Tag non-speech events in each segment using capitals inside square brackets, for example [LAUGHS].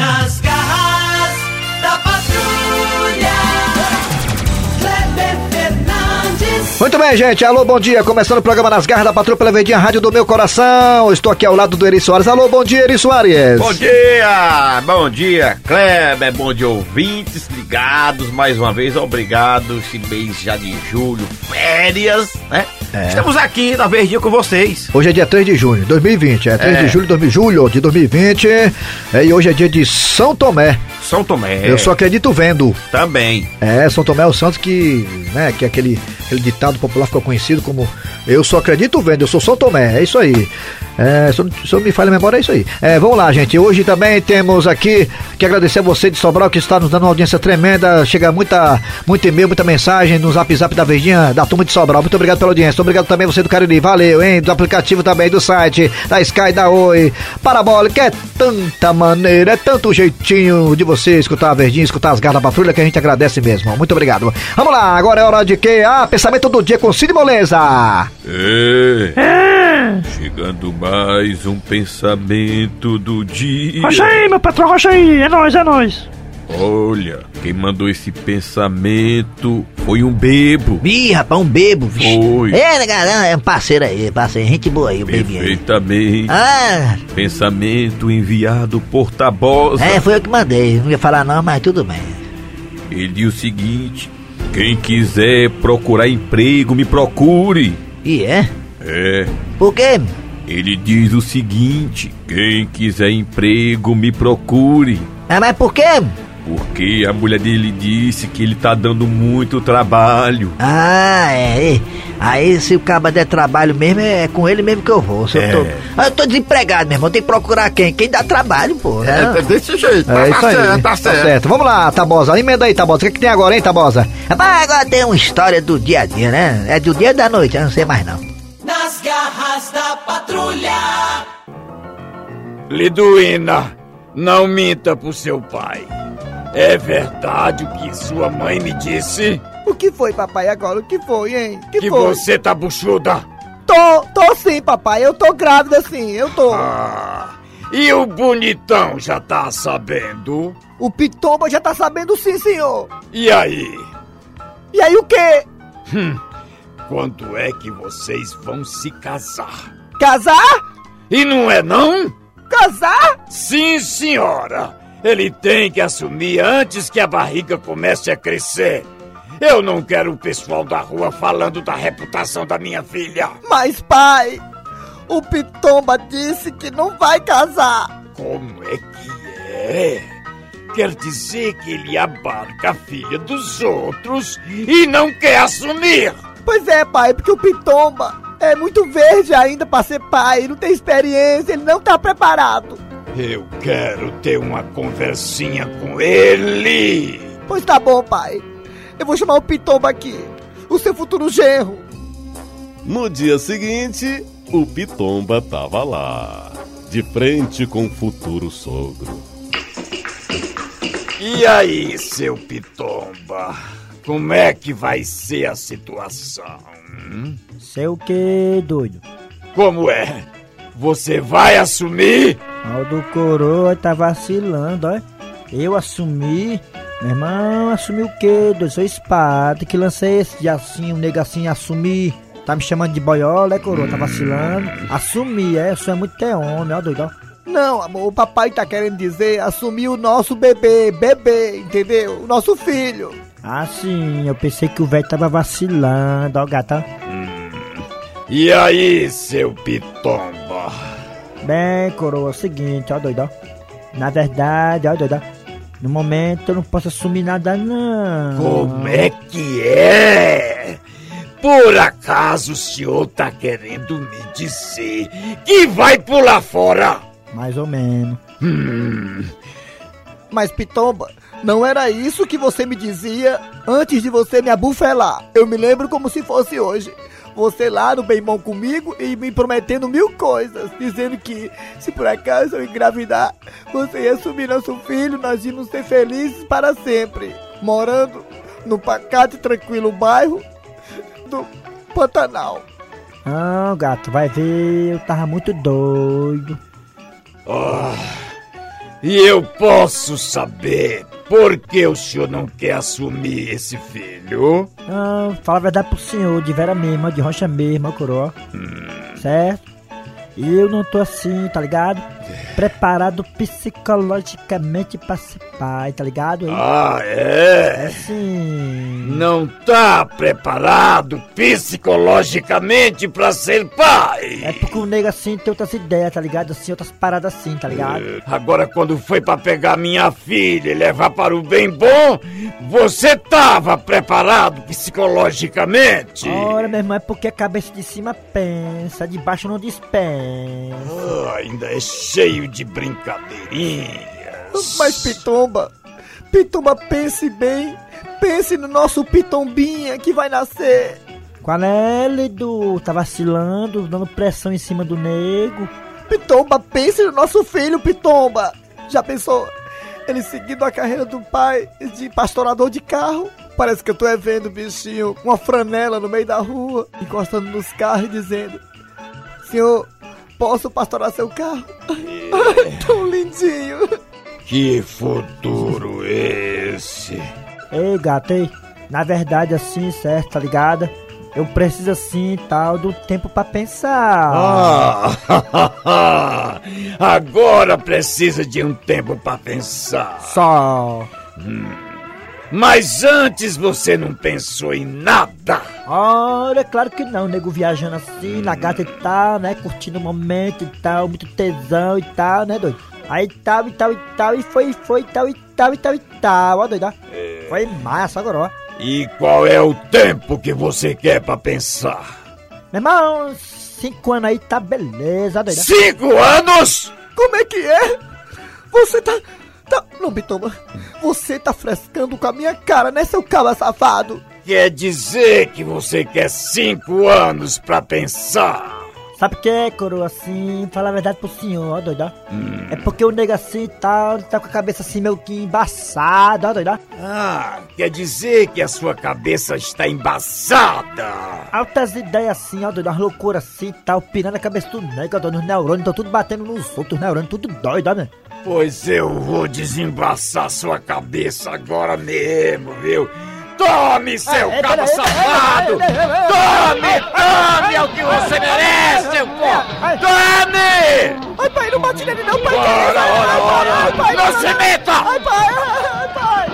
Nas garras da patrulha. Kleber Fernandes. Muito bem, gente. Alô, bom dia. Começando o programa Nas Garras da Patrulha pela Verdinha Rádio do Meu Coração. Estou aqui ao lado do Eri Soares. Alô, bom dia, Eri Soares. Bom dia, bom dia, Kleber, bom dia, ouvintes ligados mais uma vez, obrigado, esse mês já de julho, férias, né? Estamos aqui na Verdinha com vocês. Hoje é dia 3 de junho de 2020. É 3 É. de julho, 2000, julho de 2020. É, e hoje é dia de São Tomé. São Tomé. Eu só acredito vendo. Também. É, São Tomé é o santo que, né, que é aquele, aquele ditado popular ficou conhecido como Eu só acredito vendo, eu sou São Tomé, é isso aí. É, se eu, se me falha a memória, é isso aí. É, vamos lá, gente. Hoje também temos aqui que agradecer a você de Sobral que está nos dando uma audiência tremenda. Chega muita, muito e-mail, muita mensagem no zap zap da Verdinha, da turma de Sobral. Muito obrigado pela audiência. Obrigado também você do Cariri. Valeu, hein? Do aplicativo também, do site, da Sky, da Oi, Parabólica. É tanta maneira, é tanto jeitinho de você escutar a Verdinha, escutar as garras da patrulha que a gente agradece mesmo. Muito obrigado. Vamos lá, agora é hora de quê? Ah, pensamento do dia com Cid Moleza. É. Chegando mais um pensamento do dia. Rocha aí, meu patrão, rocha aí, é nóis, é nóis. Olha, quem mandou esse pensamento foi um bebo. Ih, rapaz, um bebo, vixe. Foi. É, negão, é um parceiro aí, parceiro, gente boa aí, o bebê aí. Perfeitamente. Ah, Pensamento enviado por Tabosa. é, foi eu que mandei, não ia falar não, mas tudo bem. Ele diz o seguinte: quem quiser procurar emprego, me procure. E é? É. Por quê? Ele diz o seguinte: quem quiser emprego, me procure. Ah, mas por quê? Porque a mulher dele disse que ele tá dando muito trabalho. Ah, é, é. Aí se o caba der trabalho mesmo, é com ele mesmo que eu vou. Se eu, tô, É. Ah, eu tô desempregado, meu irmão, tem que procurar quem? Quem dá trabalho, pô. né? desse jeito, É isso aí. Tá certo. Vamos lá, Tabosa. Emenda aí, Tabosa. O que, é que tem agora, hein, Tabosa? Rapaz, agora tem uma história do dia a dia, né? É do dia da noite, eu não sei mais não. Garras da patrulha. Liduína, não minta pro seu pai. É verdade o que sua mãe me disse? O que foi, papai, agora? O que foi, hein? Que, Que foi? você tá buchuda? Tô, tô sim, papai. Eu tô grávida sim, eu tô. Ah, e o bonitão já tá sabendo? O Pitomba já tá sabendo sim, senhor. E aí? E aí o quê? Quando é que vocês vão se casar? Casar? E não é não? Casar? Sim, senhora. Ele tem que assumir antes que a barriga comece a crescer. Eu não quero o pessoal da rua falando da reputação da minha filha. Mas, pai, o Pitomba disse que não vai casar. Como é que é? Quer dizer que ele abarca a filha dos outros e não quer assumir? Pois é, pai, porque o Pitomba é muito verde ainda pra ser pai, não tem experiência, ele não tá preparado. Eu quero ter uma conversinha com ele. Pois tá bom, pai. Eu vou chamar o Pitomba aqui, o seu futuro genro. No dia seguinte, o Pitomba tava lá, de frente com o futuro sogro. E aí, seu Pitomba? Como é que vai ser a situação? hum? Sei o que, doido? Como é? Você vai assumir? O do coroa tá vacilando, ó. Eu assumi. Meu irmão, assumi o quê, doido? Sou espada que lancei esse dia assim, um assim, assumi. Tá me chamando de boiola, é coroa? Tá vacilando? Assumi, é, isso é muito ter homem, ó, doido, ó. Não, amor, o papai tá querendo dizer assumir o nosso bebê, bebê, entendeu? O nosso filho. Ah, sim, eu pensei que o velho tava vacilando, ó, gata. E aí, seu Pitomba? Bem, coroa, é o seguinte, ó, doido, ó. Na verdade, ó, doido, ó. No momento eu não posso assumir nada, não. Como é que é? Por acaso o senhor tá querendo me dizer que vai pular fora? Mais ou menos. Mas, Pitomba, não era isso que você me dizia antes de você me abufelar. Eu me lembro como se fosse hoje. Você lá no bem bom comigo e me prometendo mil coisas, dizendo que se por acaso eu engravidar, você ia assumir nosso filho, nós íamos ser felizes para sempre, morando no pacato e tranquilo bairro do Pantanal. Não, gato, vai ver, eu tava muito doido. E eu posso saber por que o senhor não quer assumir esse filho? Não, fala a verdade pro senhor, de vera mesmo, de rocha mesmo, coroa. Certo? E eu não tô assim, tá ligado? Preparado psicologicamente pra ser pai, tá ligado? Ah, É é? assim. Não tá preparado psicologicamente pra ser pai? É porque o nego assim tem outras ideias, tá ligado? Assim, outras paradas assim, tá ligado? Agora, quando foi pra pegar minha filha e levar para o bem bom, você tava preparado psicologicamente? Ora, meu irmão, é porque a cabeça de cima pensa, de baixo não dispensa. Ah, ainda é cheio de brincadeirinhas. Mas Pitomba, Pitomba, pense bem. Pense no nosso Pitombinha que vai nascer. Qual é, Lidu? Tá vacilando, dando pressão em cima do nego. Pitomba, pense no nosso filho, Pitomba. Já pensou? Ele seguindo a carreira do pai de pastorador de carro. Parece que eu tô é vendo, bichinho, com uma franela no meio da rua, encostando nos carros e dizendo: Senhor, posso pastorar seu carro? Ai, [LAUGHS] tão lindinho. Que futuro esse? Ei, gato, ei. Na verdade, assim, certo, tá ligado? Eu preciso, assim, tal, do tempo pra pensar. Ah, [LAUGHS] agora precisa de um tempo pra pensar. Só. Mas antes você não pensou em nada. Ora, claro que não, nego viajando assim, na gata e tal, né? Curtindo o momento e tal, muito tesão e tal, né, doido? Aí tal e tal e tal, e foi, foi, tal e tal e tal e tal, ó, doido, ó. Foi massa agora, ó. E qual é o tempo que você quer pra pensar? Meu irmão, cinco anos aí tá beleza, doido. Cinco anos? Como é que é? Você tá. Tá... Não, Pitomba, você tá frescando com a minha cara, né, seu cabra safado? Quer dizer que você quer cinco anos pra pensar? Sabe o que é, coroa, assim, fala a verdade pro senhor, ó, doido, ó. É porque o nego assim e tal, ele tá com a cabeça assim meio que embaçada, ó, doido, ó. Ah, quer dizer que a sua cabeça está embaçada. Altas ideias assim, ó, doido, umas loucuras assim e tal, pirando a cabeça do nego, ó, doido, os neurônios estão tudo batendo nos outros, os neurônios tudo doido, ó, né? Pois eu vou desembaçar sua cabeça agora mesmo, viu? Tome, seu é, cabo safado! Tome, tome! É o que você merece, seu pô! Tome! Ai, pai, não bate nele não, pai. Ora, ora, ora! Não se meta! Ai, pai, ai, pai.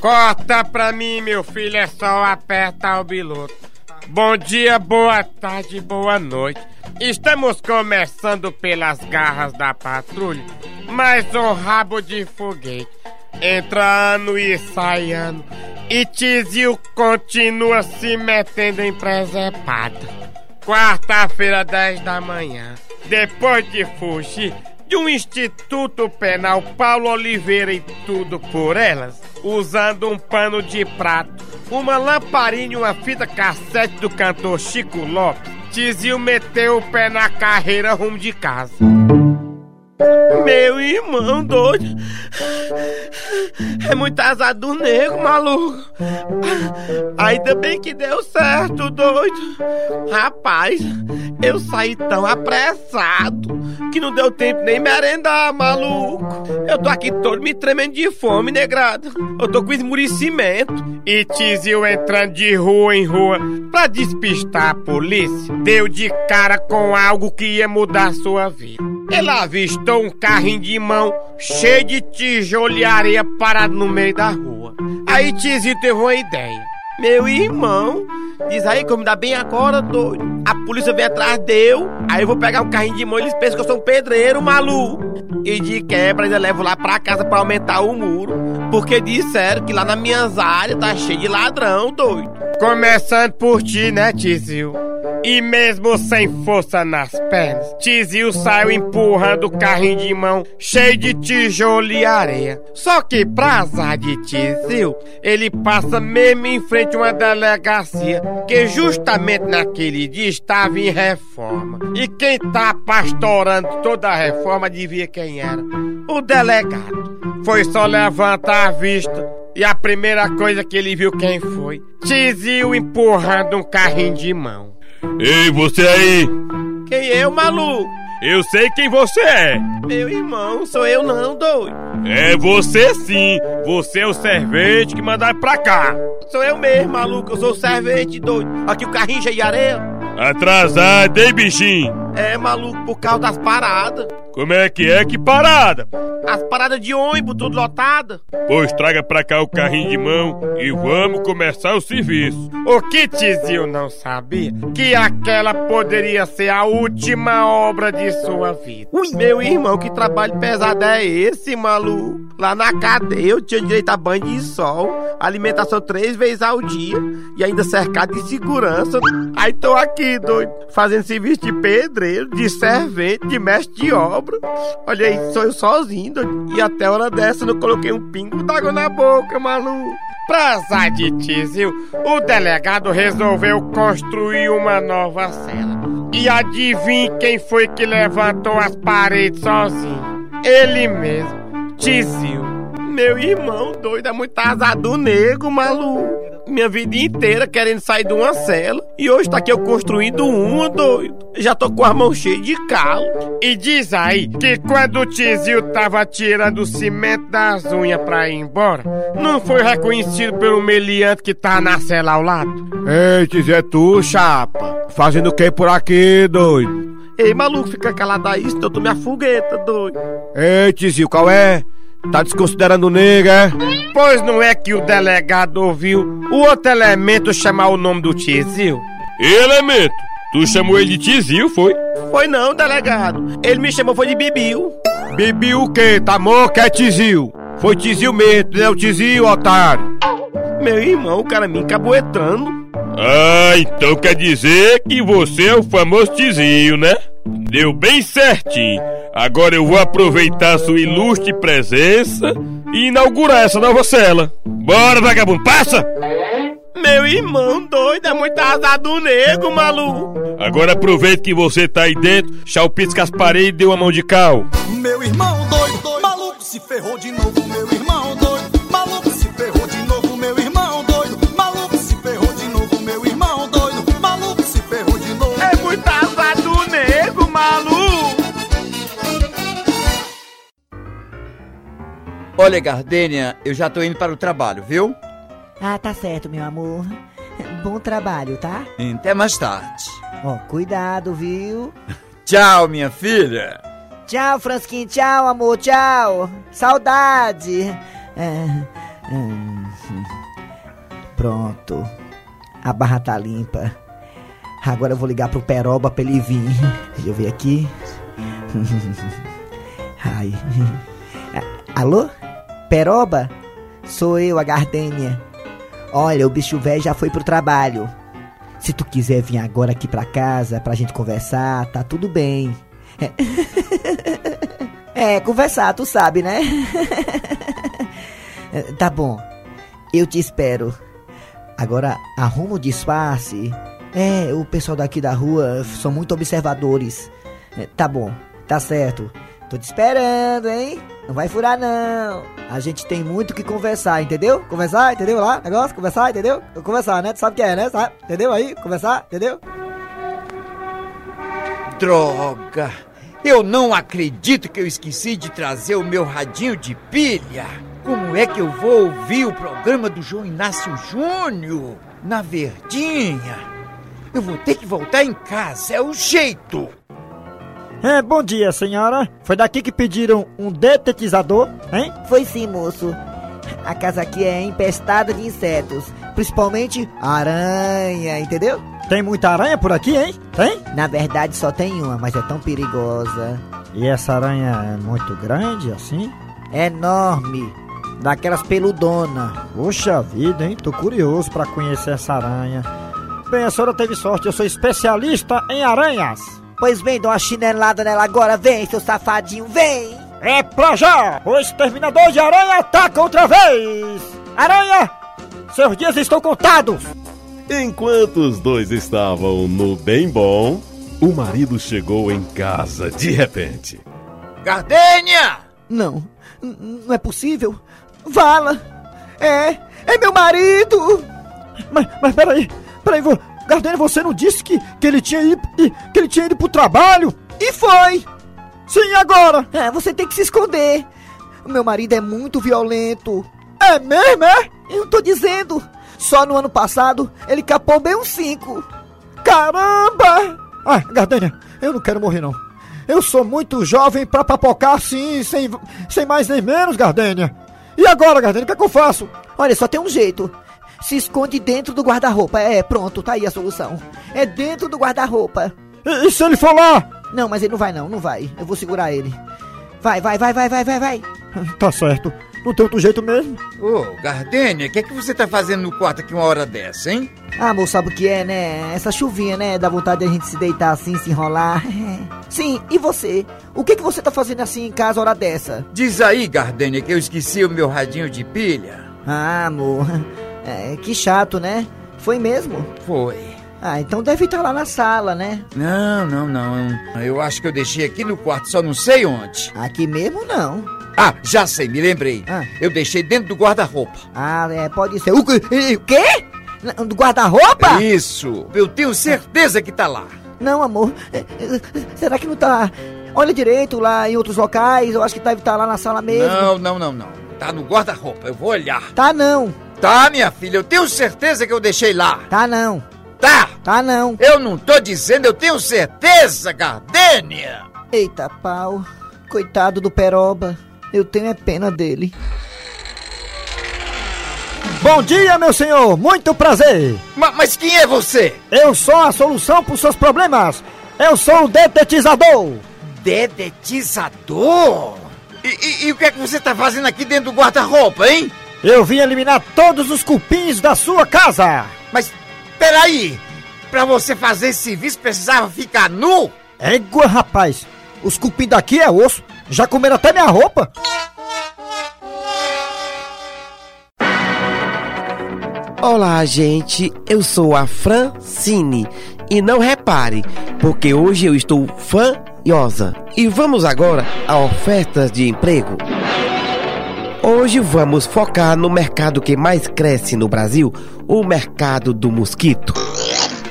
Corta pra mim, meu filho, é só apertar o biloto. Bom dia, boa tarde, boa noite. Estamos começando pelas garras da patrulha, mais um rabo de foguete. Entra ano e sai ano. E Tizil continua se metendo em presepada. Quarta-feira, 10 da manhã. Depois de fugir de um instituto penal, Paulo Oliveira e tudo por elas, usando um pano de prato, uma lamparina e uma fita cassete do cantor Chico Lopes, Tizil meteu o pé na carreira rumo de casa. Meu irmão doido. É muito azar do nego, maluco. Ainda bem que deu certo, doido. Rapaz, eu saí tão apressado que não deu tempo nem merendar, maluco. Eu tô aqui todo me tremendo de fome, negrado. Eu tô com esmurecimento. E Tizil entrando de rua em rua pra despistar a polícia, deu de cara com algo que ia mudar sua vida. Ele avistou um carrinho de mão cheio de tijolo e areia parado no meio da rua. Aí Tizil teve uma ideia. Meu irmão, diz aí que eu me dá bem agora, doido. A polícia vem atrás dele, aí eu vou pegar um carrinho de mão e eles pensam que eu sou um pedreiro, maluco. E de quebra ainda levo lá pra casa pra aumentar o muro. Porque disseram que lá nas minhas áreas tá cheio de ladrão, doido. Começando por ti, né, Tizil? E mesmo sem força nas pernas, Tizil saiu empurrando o carrinho de mão cheio de tijolo e areia. Só que pra azar de Tizil, ele passa mesmo em frente a uma delegacia que justamente naquele dia estava em reforma. E quem tá pastorando toda a reforma devia quem era? O delegado. Foi só levantar a vista e a primeira coisa que ele viu quem foi? Tizil empurrando um carrinho de mão. Ei, você aí! Quem eu, maluco? Eu sei quem você é! Meu irmão, sou eu não, doido. É você sim! Você é o servente que mandaram pra cá! Sou eu mesmo, maluco. Eu sou o servente, doido. Aqui o carrinho cheio de areia. Atrasado, hein, bichinho? É, maluco, por causa das paradas. Como é que é? Que parada! As paradas de ônibus, tudo lotada. Pois traga pra cá o carrinho de mão e vamos começar o serviço. O que Tizio não sabia? Que aquela poderia ser a última obra de sua vida. Meu irmão, que trabalho pesado é esse, maluco? Lá na cadeia eu tinha direito a banho de sol, alimentação três vezes ao dia e ainda cercado de segurança. Aí tô aqui, doido, fazendo serviço de pedreiro, de servente, de mestre de obra. Olha aí, sou eu sozinho, doido. E até hora dessa não coloquei um pingo d'água na boca, maluco. Pra de Tizio, o delegado resolveu construir uma nova cela. E adivinhe quem foi que levantou as paredes sozinho? Ele mesmo, Tizio. Meu irmão doido, é muito azado nego, maluco. Minha vida inteira querendo sair de uma cela. E hoje tá aqui eu construindo uma, doido. Já tô com as mãos cheias de calo. E diz aí que quando o Tizio tava tirando o cimento das unhas pra ir embora, não foi reconhecido pelo meliante que tá na cela ao lado? Ei, Tizio, é tu, chapa. Fazendo o que por aqui, doido? Ei, maluco, fica calado aí, senão eu tô minha fogueta, doido. Ei, Tizio, qual é? Tá desconsiderando o nega, é? Pois não é que o delegado ouviu o outro elemento chamar o nome do Tizio? Elemento? Tu chamou ele de Tizio, foi? Foi não, delegado. Ele me chamou foi de Bibiu. Bibiu o quê? Tá que é Tizio? Foi Tizio mesmo, não é o Tizio, otário. Meu irmão, o cara me encabuetrando. Ah, então quer dizer que você é o famoso Tizio, né? Deu bem certinho. Agora eu vou aproveitar sua ilustre presença e inaugurar essa nova cela. Bora, vagabundo, passa! Meu irmão doido, é muito azar do nego, maluco. Agora aproveita que você tá aí dentro, chalpisca as paredes e dê uma mão de cal. Meu irmão Olha, Gardênia, eu já tô indo para o trabalho, viu? Ah, tá certo, meu amor. Bom trabalho, tá? Até mais tarde. Ó, cuidado, viu? [LAUGHS] Tchau, minha filha. Tchau, Fransquinho. Tchau, amor. Tchau. Saudade. É, é, Pronto. A barra tá limpa. Agora eu vou ligar pro Peroba pra ele vir. Deixa eu ver aqui. [LAUGHS] Ai. Alô? Peroba? Sou eu, a Gardênia. Olha, o bicho velho já foi pro trabalho. Se tu quiser vir agora aqui pra casa pra gente conversar, tá tudo bem. É, [LAUGHS] é conversar, tu sabe, né? [LAUGHS] tá bom. Eu te espero. Agora arruma o disfarce. É, o pessoal daqui da rua são muito observadores. É, tá bom, tá certo. Tô te esperando, hein? Não vai furar, não. A gente tem muito que conversar, entendeu? Conversar, entendeu lá? Negócio, conversar, entendeu? Conversar, né? Tu sabe o que é, né? Sabe? Entendeu aí? Conversar, entendeu? Droga! Eu não acredito que eu esqueci de trazer o meu radinho de pilha. Como é que eu vou ouvir o programa do João Inácio Júnior na Verdinha? Eu vou ter que voltar em casa, é o jeito. É, bom dia, senhora. Foi daqui que pediram um detetizador, hein? Foi sim, moço. A casa aqui é empestada de insetos, principalmente aranha, entendeu? Tem muita aranha por aqui, hein? Tem? Na verdade só tem uma, mas é tão perigosa. E essa aranha é muito grande assim? Enorme. Daquelas peludona. Poxa vida, hein? Tô curioso pra conhecer essa aranha. Bem, a senhora teve sorte, eu sou especialista em aranhas. Pois vem, dá uma chinelada nela agora, vem, seu safadinho, vem! É pra já! O exterminador de aranha ataca outra vez! Aranha! Seus dias estão contados! Enquanto os dois estavam no bem bom, o marido chegou em casa de repente. Gardênia! Não, não é possível. Vala! É, é meu marido! Mas, mas peraí, peraí, vo- Gardênia, você não disse que, que ele tinha ido que ele tinha ido pro trabalho? E foi! Sim, agora? É, você tem que se esconder. O meu marido é muito violento. É mesmo, é? Eu tô dizendo. Só no ano passado ele capou bem uns cinco. Caramba! Ah, Gardênia, eu não quero morrer não. Eu sou muito jovem pra papocar assim, sem, sem mais nem menos, Gardênia. E agora, Gardênia, o que é que eu faço? Olha, só tem um jeito. Se esconde dentro do guarda-roupa. É, pronto, tá aí a solução. É dentro do guarda-roupa. E, e se ele lá? Não, mas ele não vai não, não vai. Eu vou segurar ele. Vai, vai, vai, vai, vai, vai, vai. Tá certo. Não tem outro jeito mesmo. Ô, Gardênia, o que é que você tá fazendo no quarto aqui uma hora dessa, hein? Ah, amor, sabe o que é, né? Essa chuvinha, né? Dá vontade de a gente se deitar assim, se enrolar. [LAUGHS] Sim, e você? O que, que você tá fazendo assim em casa hora dessa? Diz aí, Gardênia, que eu esqueci o meu radinho de pilha. Ah, amor. É, que chato, né? Foi mesmo? Foi. Ah, então deve estar lá na sala, né? Não, não, não. Eu acho que eu deixei aqui no quarto, só não sei onde. Aqui mesmo não. Ah, já sei, me lembrei. Ah. Eu deixei dentro do guarda-roupa. Ah, é, pode ser. O, quê? o quê? Do guarda-roupa? Isso. Eu tenho certeza que tá lá. Não, amor. É, é, Será que não tá. Olha direito lá em outros locais. Eu acho que deve estar lá na sala mesmo. Não, não, não, não. Tá no guarda-roupa, eu vou olhar. Tá não. Tá, minha filha, eu tenho certeza que eu deixei lá. Tá não. Tá. Tá não. Eu não tô dizendo, eu tenho certeza, Gardênia. Eita pau. Coitado do Peroba. Eu tenho é pena dele. Bom dia, meu senhor. Muito prazer. Ma- mas quem é você? Eu sou a solução pros seus problemas. Eu sou o detetizador. Dedetizador? E, e- e o que é que você tá fazendo aqui dentro do guarda-roupa, hein? Eu vim eliminar todos os cupins da sua casa. Mas, peraí. Pra você fazer esse serviço precisava ficar nu? Égua, rapaz. Os cupins daqui é osso. Já comeram até minha roupa. Olá, gente. Eu sou a Francine. E não repare, porque hoje eu estou fanhosa. E vamos agora a ofertas de emprego. Hoje vamos focar no mercado que mais cresce no Brasil, o mercado do mosquito.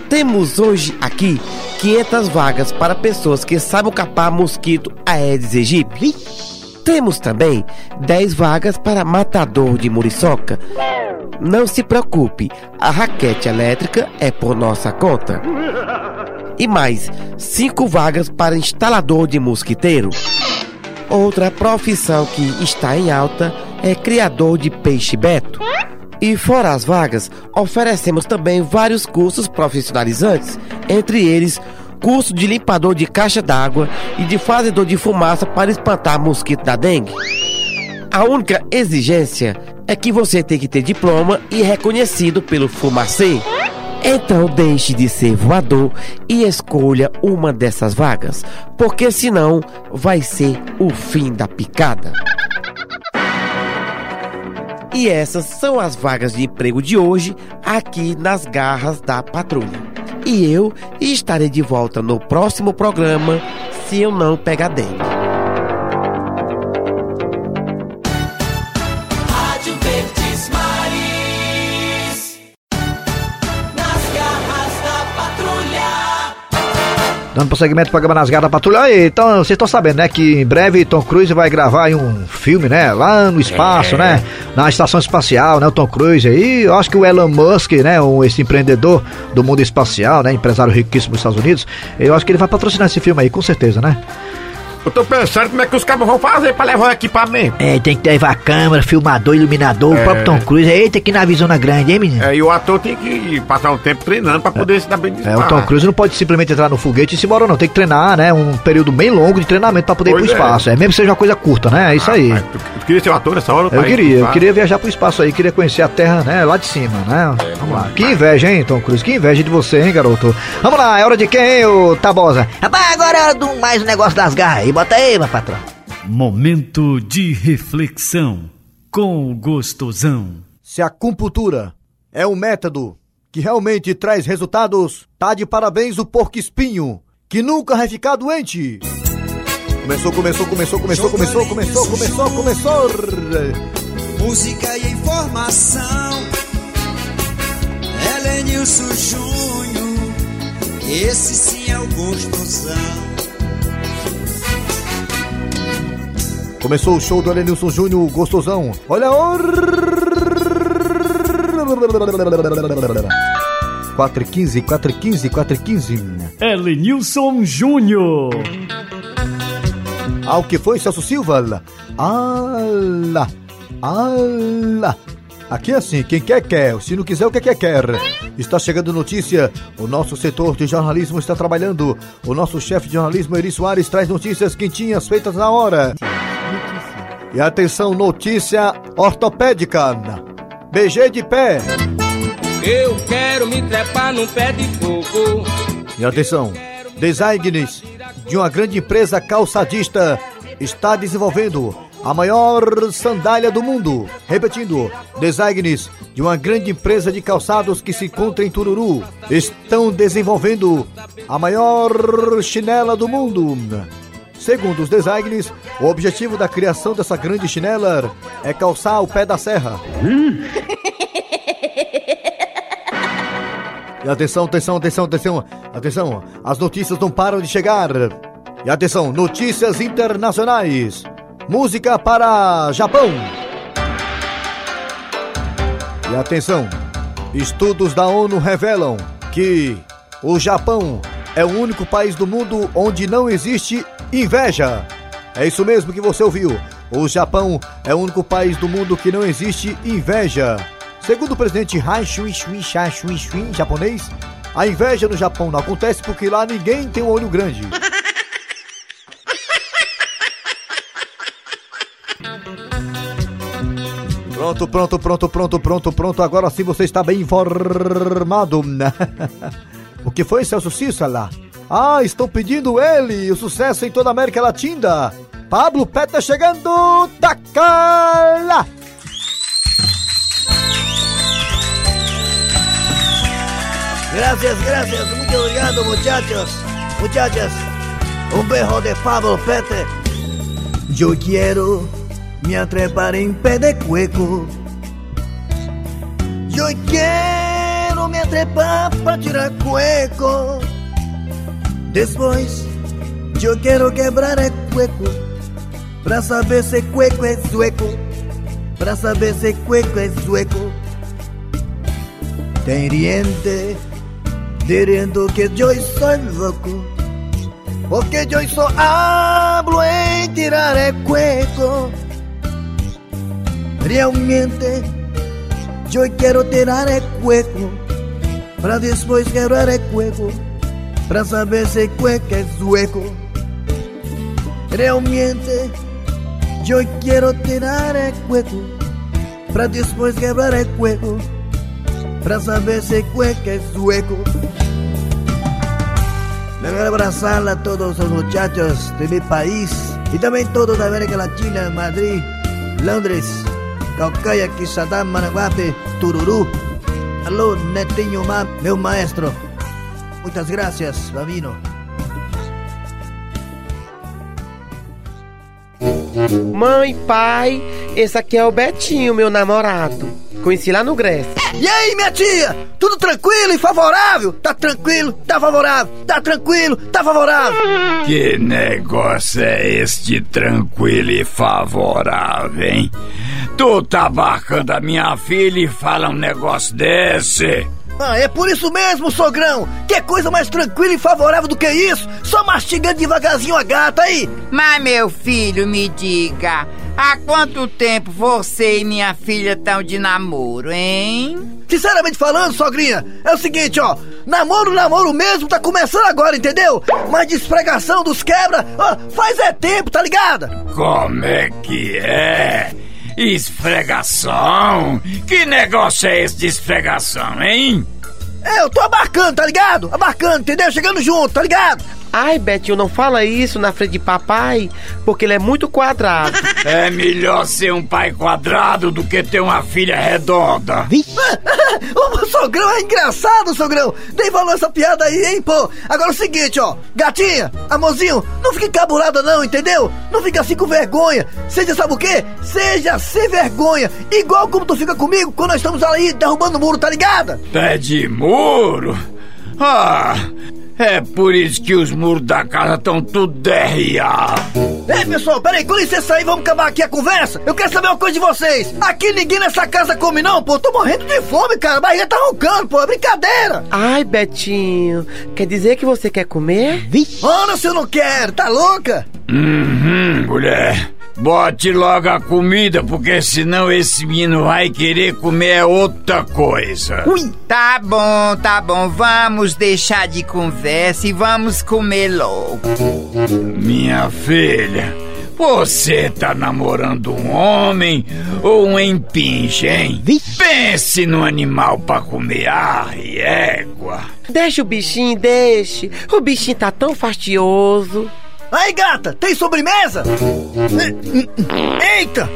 Temos hoje aqui 500 vagas para pessoas que sabem capar mosquito Aedes aegypti. Temos também 10 vagas para matador de muriçoca. Não se preocupe, a raquete elétrica é por nossa conta. E mais 5 vagas para instalador de mosquiteiro. Outra profissão que está em alta é criador de peixe beto. E fora as vagas, oferecemos também vários cursos profissionalizantes, entre eles curso de limpador de caixa d'água e de fazedor de fumaça para espantar mosquito da dengue. A única exigência é que você tem que ter diploma e reconhecido pelo Fumacê. Então deixe de ser voador e escolha uma dessas vagas, porque senão vai ser o fim da picada. E essas são as vagas de emprego de hoje aqui nas garras da patrulha. E eu estarei de volta no próximo programa se eu não pegar dengue. Dando prosseguimento ao programa Nas Garras da Patrulha. Aí, então, vocês estão sabendo, né, que em breve Tom Cruise vai gravar aí um filme, né, lá no espaço, É. né, na estação espacial, né, o Tom Cruise aí. Eu acho que o Elon Musk, né, um, esse empreendedor do mundo espacial, né, empresário riquíssimo dos Estados Unidos, eu acho que ele vai patrocinar esse filme aí, com certeza, né. Eu tô pensando como é que os cabos vão fazer pra levar o equipamento. É, tem que levar câmera, filmador, iluminador, É. o próprio Tom Cruise. Eita, que navezona grande, hein, menino? É, e o ator tem que passar um tempo treinando pra poder se dar bem de É, o Tom Cruise não pode simplesmente entrar no foguete e se embora, não. Tem que treinar, né? Um período bem longo de treinamento pra poder ir Pois pro é. espaço. É. mesmo que seja uma coisa curta, né? É isso aí. Tu, tu queria ser um ator nessa hora? Eu ir queria, eu queria viajar pro espaço aí, queria conhecer a Terra, né, lá de cima, né? Vamos lá. Que inveja, hein, Tom Cruise? Que inveja de você, hein, garoto? Vamos lá, é hora de quem, hein, ô Tabosa? Rapaz, agora é hora do mais um negócio das garras aí. Bota aí, meu patrão. Momento de reflexão com o gostosão. Se a acupuntura é um método que realmente traz resultados, tá de parabéns o porco espinho, que nunca vai ficar doente. Começou, começou, começou, começou, começou, começou, começou, começou. Música e informação. Helenilson Júnior. Esse sim é o gostosão. Começou o show do Elenilson Júnior, gostosão. Olha a hora! 4 e 15, 4 e 15, 4 e 15. Elenilson Júnior. Ah, o que foi, Celso Silva? Ala, ala. Aqui é assim, quem quer, quer. Se não quiser, o que quer, quer. Está chegando notícia. O nosso setor de jornalismo está trabalhando. O nosso chefe de jornalismo, Eri Soares, traz notícias quentinhas feitas na hora. E atenção, notícia ortopédica. BG de pé. Eu quero me trepar num pé de coco. E atenção, designs de uma grande empresa calçadista está desenvolvendo a maior sandália do mundo. Repetindo, designs de uma grande empresa de calçados que se encontra em Tururu estão desenvolvendo a maior chinela do mundo. Segundo os designs, o objetivo da criação dessa grande chinela é calçar o pé da serra. E atenção, atenção, atenção, atenção, atenção, as notícias não param de chegar. E atenção, notícias internacionais. Música para Japão. E atenção, estudos da ONU revelam que o Japão é o único país do mundo onde não existe inveja. É isso mesmo que você ouviu. O Japão é o único país do mundo que não existe inveja. Segundo o presidente Shui, japonês, a inveja no Japão não acontece porque lá ninguém tem um olho grande. Pronto, pronto, pronto, pronto, pronto, pronto. Agora sim você está bem informado. [LAUGHS] o que foi, Celso Cícera? Ah, estão pedindo ele, o sucesso em toda a América Latina. Pablo Peta chegando, tacala! Gracias, gracias, muy obrigado muchachos, muchachas. Un beso de Pablo Pete. Yo quiero me atrepar en pé de cueco. Yo quiero me atrepar para tirar cueco. Después, yo quiero quebrar el cueco. Pra saber se cueco é sueco. Pra saber se cueco é sueco. Tem riente diciendo que yo soy loco. Porque yo só hablo en tirar el cueco. Realmente yo quiero tirar el cueco. Para después quebrar el cueco. Para saber si el cueco es sueco. Realmente yo quiero tirar el cueco. Para después quebrar el cueco. Para saber si el cueco es sueco. Me voy a abrazar a todos los muchachos de mi país y también todos de América Latina, Madrid, Londres, Caucaya, Quixadá, Managuape, Tururú. Alô, Netinho Ma, meu maestro. Muitas gracias, Babino. Mãe, pai, esse aqui é o Betinho, meu namorado. Conheci lá no Grécia. E aí, minha tia? Tudo tranquilo e favorável? Tá tranquilo, tá favorável, tá tranquilo, tá favorável. Que negócio é este tranquilo e favorável, hein? Tu tá barcando a minha filha e fala um negócio desse? Ah, é por isso mesmo, sogrão. Que coisa mais tranquila e favorável do que isso? Só mastigando devagarzinho a gata aí. Mas, meu filho, me diga, há quanto tempo você e minha filha estão de namoro, hein? Sinceramente falando, sogrinha, é o seguinte, ó. Namoro, namoro mesmo, tá começando agora, entendeu? Mas de esfregação dos quebra, ó, faz é tempo, tá ligada? Como é que é? Esfregação? Que negócio é esse de esfregação, hein? É, eu tô abarcando, tá ligado? Abarcando, entendeu? Chegando junto, tá ligado? Ai, Betinho, não fala isso na frente de papai, porque ele é muito quadrado. [LAUGHS] É melhor ser um pai quadrado do que ter uma filha redonda. o [LAUGHS] sogrão é engraçado, sogrão. Tem valor essa piada aí, hein, pô? Agora é o seguinte, ó. Gatinha, amorzinho, não fique cabulada não, entendeu? Não fica assim com vergonha. Seja, sabe o quê? Seja sem vergonha. Igual como tu fica comigo quando nós estamos aí derrubando o muro, tá ligada? Pé de muro? Ah, É por isso que os muros da casa estão tudo derriados. Ei, pessoal, peraí, com licença aí, vamos acabar aqui a conversa. Eu quero saber uma coisa de vocês. Aqui ninguém nessa casa come, não, pô. Tô morrendo de fome, cara. A barriga tá roncando, pô. É brincadeira. Ai, Betinho, quer dizer que você quer comer? Vixe. Ora, se eu não quero, tá louca? Uhum, mulher. Bote logo a comida, porque senão esse menino vai querer comer outra coisa. Ui. Tá bom, tá bom. Vamos deixar de conversa e vamos comer logo. Minha filha, você tá namorando um homem ou um empinche, hein? Pense no animal pra comer. Ai, égua. Deixa o bichinho, deixe. O bichinho tá tão fastioso. Aí, gata, tem sobremesa? Eita!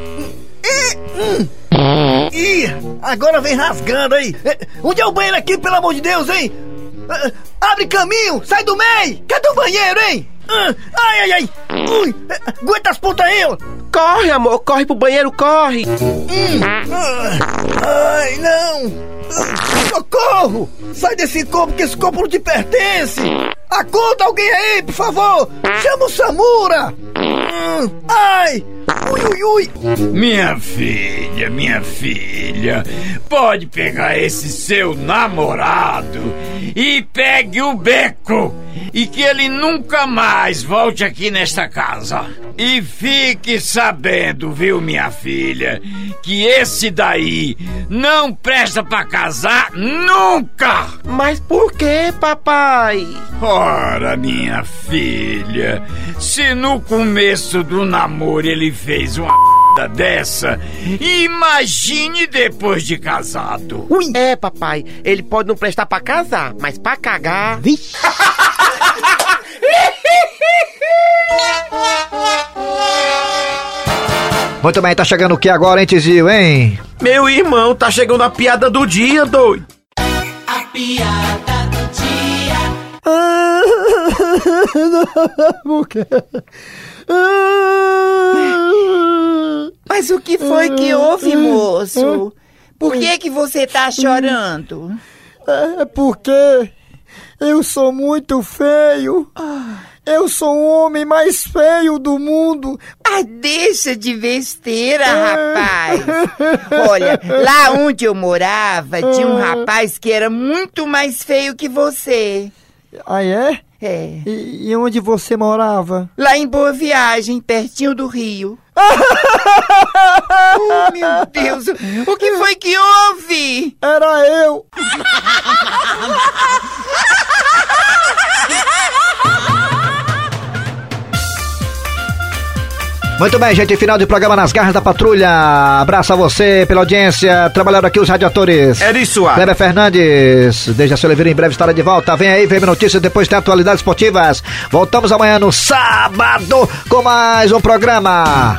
Ih, agora vem rasgando aí. Onde é o banheiro aqui, pelo amor de Deus, hein? Abre caminho, sai do meio. Cadê o banheiro, hein? Ai, ai, ai. Ui, aguenta as pontas aí, ó. Corre, amor, corre pro banheiro, corre. Hum. Ai, não. Socorro! Sai desse corpo, que esse corpo não te pertence! Acorda alguém aí, por favor! Chama o Samura! Hum, ai! Ui, ui, ui! Minha filha, minha filha, pode pegar esse seu namorado e pegue o beco e que ele nunca mais volte aqui nesta casa. E fique sabendo, viu, minha filha, que esse daí não presta pra casar nunca! Mas por que, papai? Ora, minha filha, se no começo do namoro ele fez uma dessa, imagine depois de casado. Ui. É, papai, ele pode não prestar pra casar, mas pra cagar. Vixe. [LAUGHS] Muito bem, tá chegando o que agora, hein, Tizio, hein? Meu irmão, tá chegando a piada do dia, doido. A piada do dia. [LAUGHS] Por quê? [LAUGHS] Mas o que foi que houve, moço? Por que que você tá chorando? É porque eu sou muito feio. Eu sou o homem mais feio do mundo. Ah, deixa de besteira, rapaz. [LAUGHS] Olha, lá onde eu morava, tinha um rapaz que era muito mais feio que você. Ah, é? É. E, e onde você morava? Lá em Boa Viagem, pertinho do Rio. [LAUGHS] oh, meu Deus! O que foi que houve? Era eu! [LAUGHS] Muito bem, gente, final de programa nas garras da patrulha. Abraço a você pela audiência. Trabalharam aqui os radiadores. É isso, ah. Kleber Fernandes, desde a Oliveira em breve estará de volta. Vem aí, vem notícias, depois tem atualidades esportivas. Voltamos amanhã no sábado com mais um programa.